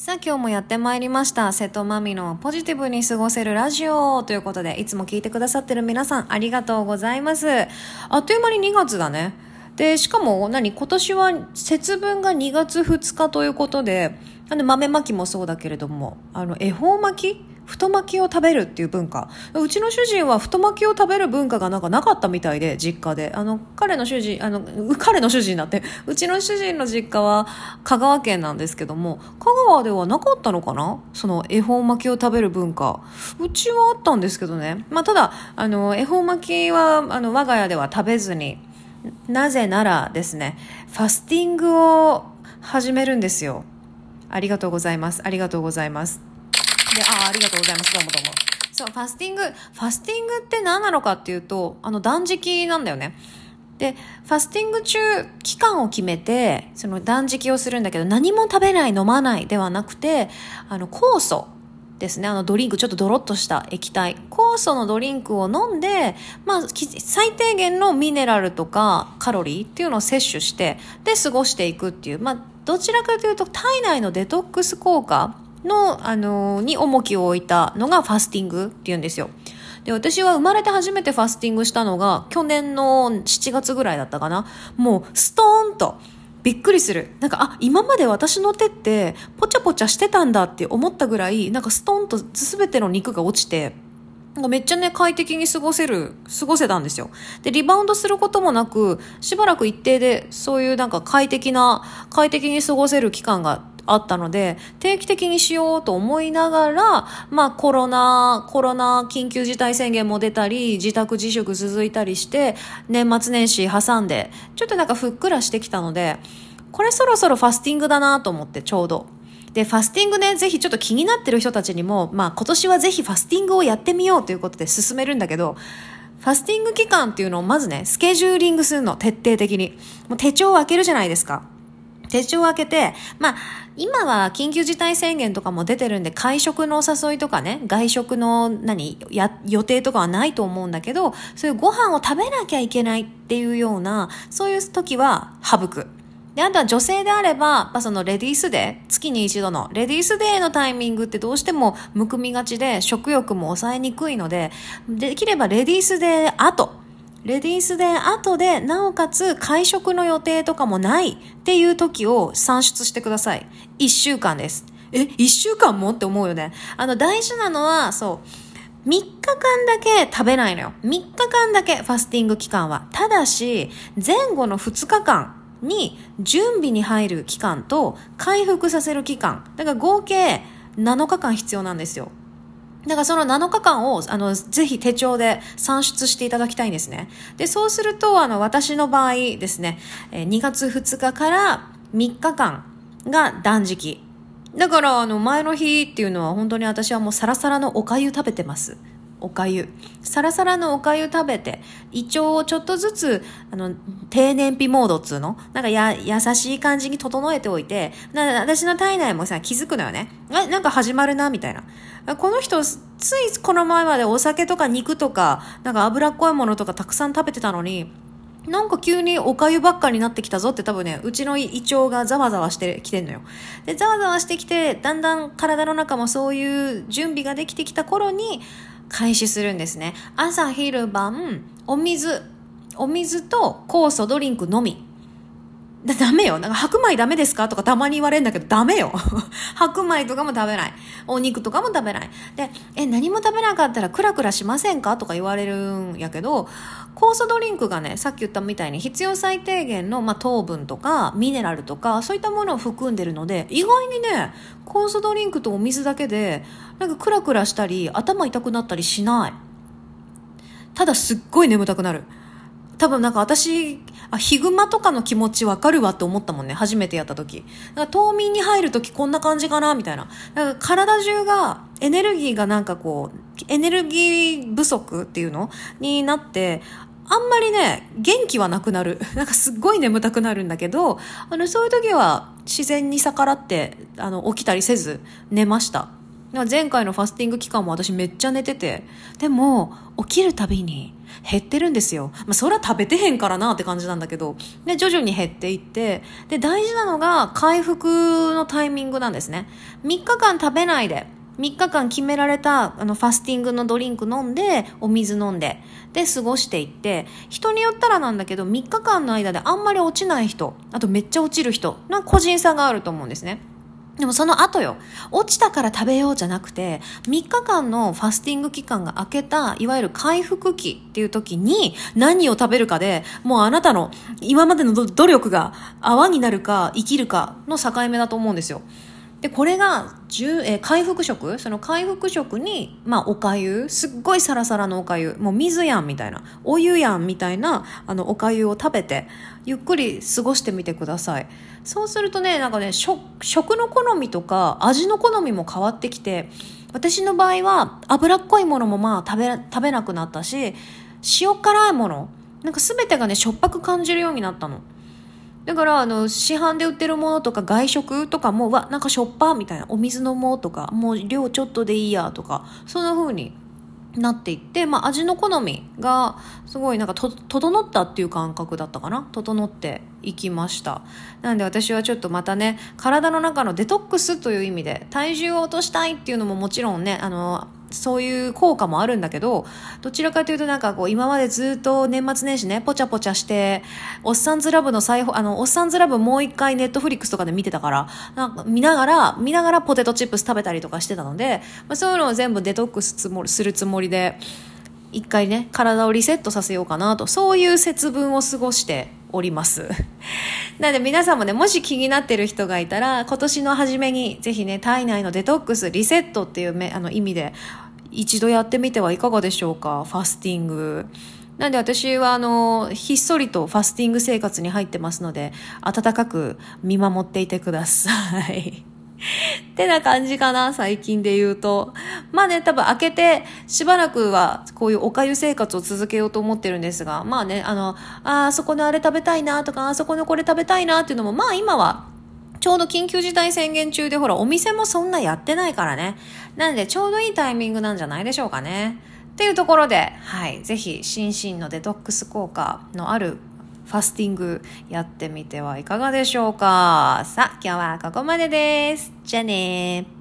さあ今日もやってまいりました。瀬戸まみのポジティブに過ごせるラジオということでいつも聞いてくださってる皆さんありがとうございます。あっという間に2月だね。でしかも何今年は節分が2月2日ということでなんで豆まきもそうだけれどもあの恵方巻き太巻きを食べるっていう文化。うちの主人は太巻きを食べる文化がなんかなかったみたいで実家で。あの彼の主人あの 彼の主人だって。うちの主人の実家は香川県なんですけども香川ではなかったのかな？その恵方巻きを食べる文化。うちはあったんですけどね、まあ、ただあの恵方巻きはあの我が家では食べずになぜならですねファスティングを始めるんですよ。ありがとうございます。ありがとうございます。で、あ、あありがとうございます。どうもどうも。そう、ファスティング、ファスティングって何なのかっていうと、あの、断食なんだよね。で、ファスティング中、期間を決めて、その断食をするんだけど、何も食べない、飲まないではなくて、あの、酵素ですね。あの、ドリンク、ちょっとドロッとした液体。酵素のドリンクを飲んで、まあ、最低限のミネラルとかカロリーっていうのを摂取して、で、過ごしていくっていう、まあ、どちらかというと、体内のデトックス効果の、あの、に重きを置いたのがファスティングっていうんですよ。で、私は生まれて初めてファスティングしたのが、去年の7月ぐらいだったかな。もう、ストーンと、びっくりする。なんか、あ、今まで私の手って、ぽちゃぽちゃしてたんだって思ったぐらい、なんかストーンと全ての肉が落ちて、なんかめっちゃね、快適に過ごせる、過ごせたんですよ。で、リバウンドすることもなく、しばらく一定で、そういうなんか快適な、快適に過ごせる期間があったので、定期的にしようと思いながら、まあコロナ、コロナ緊急事態宣言も出たり、自宅自粛続いたりして、年末年始挟んで、ちょっとなんかふっくらしてきたので、これそろそろファスティングだなと思ってちょうど。で、ファスティングね、ぜひちょっと気になってる人たちにも、まあ今年はぜひファスティングをやってみようということで進めるんだけど、ファスティング期間っていうのをまずね、スケジューリングするの、徹底的に。もう手帳を開けるじゃないですか。手帳を開けて、まあ、今は緊急事態宣言とかも出てるんで、会食のお誘いとかね、外食の何、や、予定とかはないと思うんだけど、そういうご飯を食べなきゃいけないっていうような、そういう時は省く。で、あとは女性であれば、まあ、そのレディースデー、月に一度のレディースデーのタイミングってどうしてもむくみがちで、食欲も抑えにくいので、できればレディースデー後、レディースデー後で、なおかつ会食の予定とかもないっていう時を算出してください。1週間です。え、1週間もって思うよね。あの、大事なのは、そう、3日間だけ食べないのよ。3日間だけファスティング期間は。ただし、前後の2日間に準備に入る期間と回復させる期間。だから合計7日間必要なんですよ。だからその7日間を、あの、ぜひ手帳で算出していただきたいんですね。で、そうすると、あの、私の場合ですね、2月2日から3日間が断食。だから、あの、前の日っていうのは本当に私はもうサラサラのお粥食べてます。お粥。サラサラのお粥食べて、胃腸をちょっとずつ、あの、低燃費モードっつうの？なんかや、優しい感じに整えておいて、私の体内もさ、気づくのよね。あ、なんか始まるな、みたいな。この人、ついこの前までお酒とか肉とか、なんか脂っこいものとかたくさん食べてたのに、なんか急にお粥ばっかになってきたぞって多分ね、うちの胃腸がざわざわしてきてんのよ。で、ざわざわしてきて、だんだん体の中もそういう準備ができてきた頃に、開始するんですね。朝、昼、晩、お水、お水と酵素ドリンクのみ。だ、ダメよ。なんか白米ダメですか？とかたまに言われるんだけど、ダメよ。白米とかも食べない。お肉とかも食べない。で、え、何も食べなかったらクラクラしませんか？とか言われるんやけど、酵素ドリンクがね、さっき言ったみたいに必要最低限の、まあ、糖分とかミネラルとか、そういったものを含んでるので、意外にね、酵素ドリンクとお水だけで、なんかクラクラしたり、頭痛くなったりしない。ただすっごい眠たくなる。多分なんか私、あ、ヒグマとかの気持ちわかるわって思ったもんね。初めてやった時。だから冬眠に入る時こんな感じかなみたいな。だから体中が、エネルギーがなんかこう、エネルギー不足っていうの？になって、あんまりね、元気はなくなる。なんかすっごい眠たくなるんだけど、あの、そういう時は自然に逆らって、あの、起きたりせず寝ました。前回のファスティング期間も私めっちゃ寝てて、でも、起きるたびに、減ってるんですよ。まあ、それは食べてへんからなって感じなんだけど、で、徐々に減っていって、で、大事なのが回復のタイミングなんですね。3日間食べないで、3日間決められたあのファスティングのドリンク飲んで、お水飲んで、で過ごしていって、人によったらなんだけど、3日間の間であんまり落ちない人、あとめっちゃ落ちる人、な個人差があると思うんですね。でもその後よ。落ちたから食べようじゃなくて、3日間のファスティング期間が明けた、いわゆる回復期っていう時に何を食べるかで、もうあなたの今までの努力が泡になるか生きるかの境目だと思うんですよ。で、これが、えー、回復食？その回復食に、まあ、おかゆすっごいサラサラのおかゆ。もう水やんみたいな。お湯やんみたいな、あの、おかゆを食べて、ゆっくり過ごしてみてください。そうするとね、なんかね、食、食の好みとか、味の好みも変わってきて、私の場合は、脂っこいものもまあ、食べ、食べなくなったし、塩辛いもの、なんか全てがね、しょっぱく感じるようになったの。だから、あの、市販で売ってるものとか外食とかも、わ、なんかしょっぱみたいな、お水飲もうとか、もう量ちょっとでいいやとか、そんな風になっていって、まあ、味の好みがすごいなんかと整ったっていう感覚だったかな？整っていきました。なんで私はちょっとまたね体の中のデトックスという意味で体重を落としたいっていうのももちろんねあのそういう効果もあるんだけど、どちらかというとなんかこう、今までずっと年末年始ね、ぽちゃぽちゃして、おっさんずラブの再放、あの、おっさんずラブもう一回ネットフリックスとかで見てたから、なんか見ながら、見ながらポテトチップス食べたりとかしてたので、まあ、そういうのを全部デトックスつもするつもりで、一回ね、体をリセットさせようかなと、そういう節分を過ごしております。なので皆さんもね、もし気になってる人がいたら、今年の初めにぜひね、体内のデトックス、リセットっていうめあの意味で、一度やってみてはいかがでしょうか、ファスティング。なんで私はあの、ひっそりとファスティング生活に入ってますので、温かく見守っていてください。ってな感じかな、最近で言うと。まあね、多分開けてしばらくはこういうおかゆ生活を続けようと思ってるんですが、まあね、あの、あそこのあれ食べたいなとか、あそこのこれ食べたいなっていうのも、まあ今はちょうど緊急事態宣言中でほら、お店もそんなやってないからね。なんでちょうどいいタイミングなんじゃないでしょうかね。っていうところで、はい、ぜひ心身のデトックス効果のあるファスティングやってみてはいかがでしょうか。さあ、今日はここまでです。じゃあね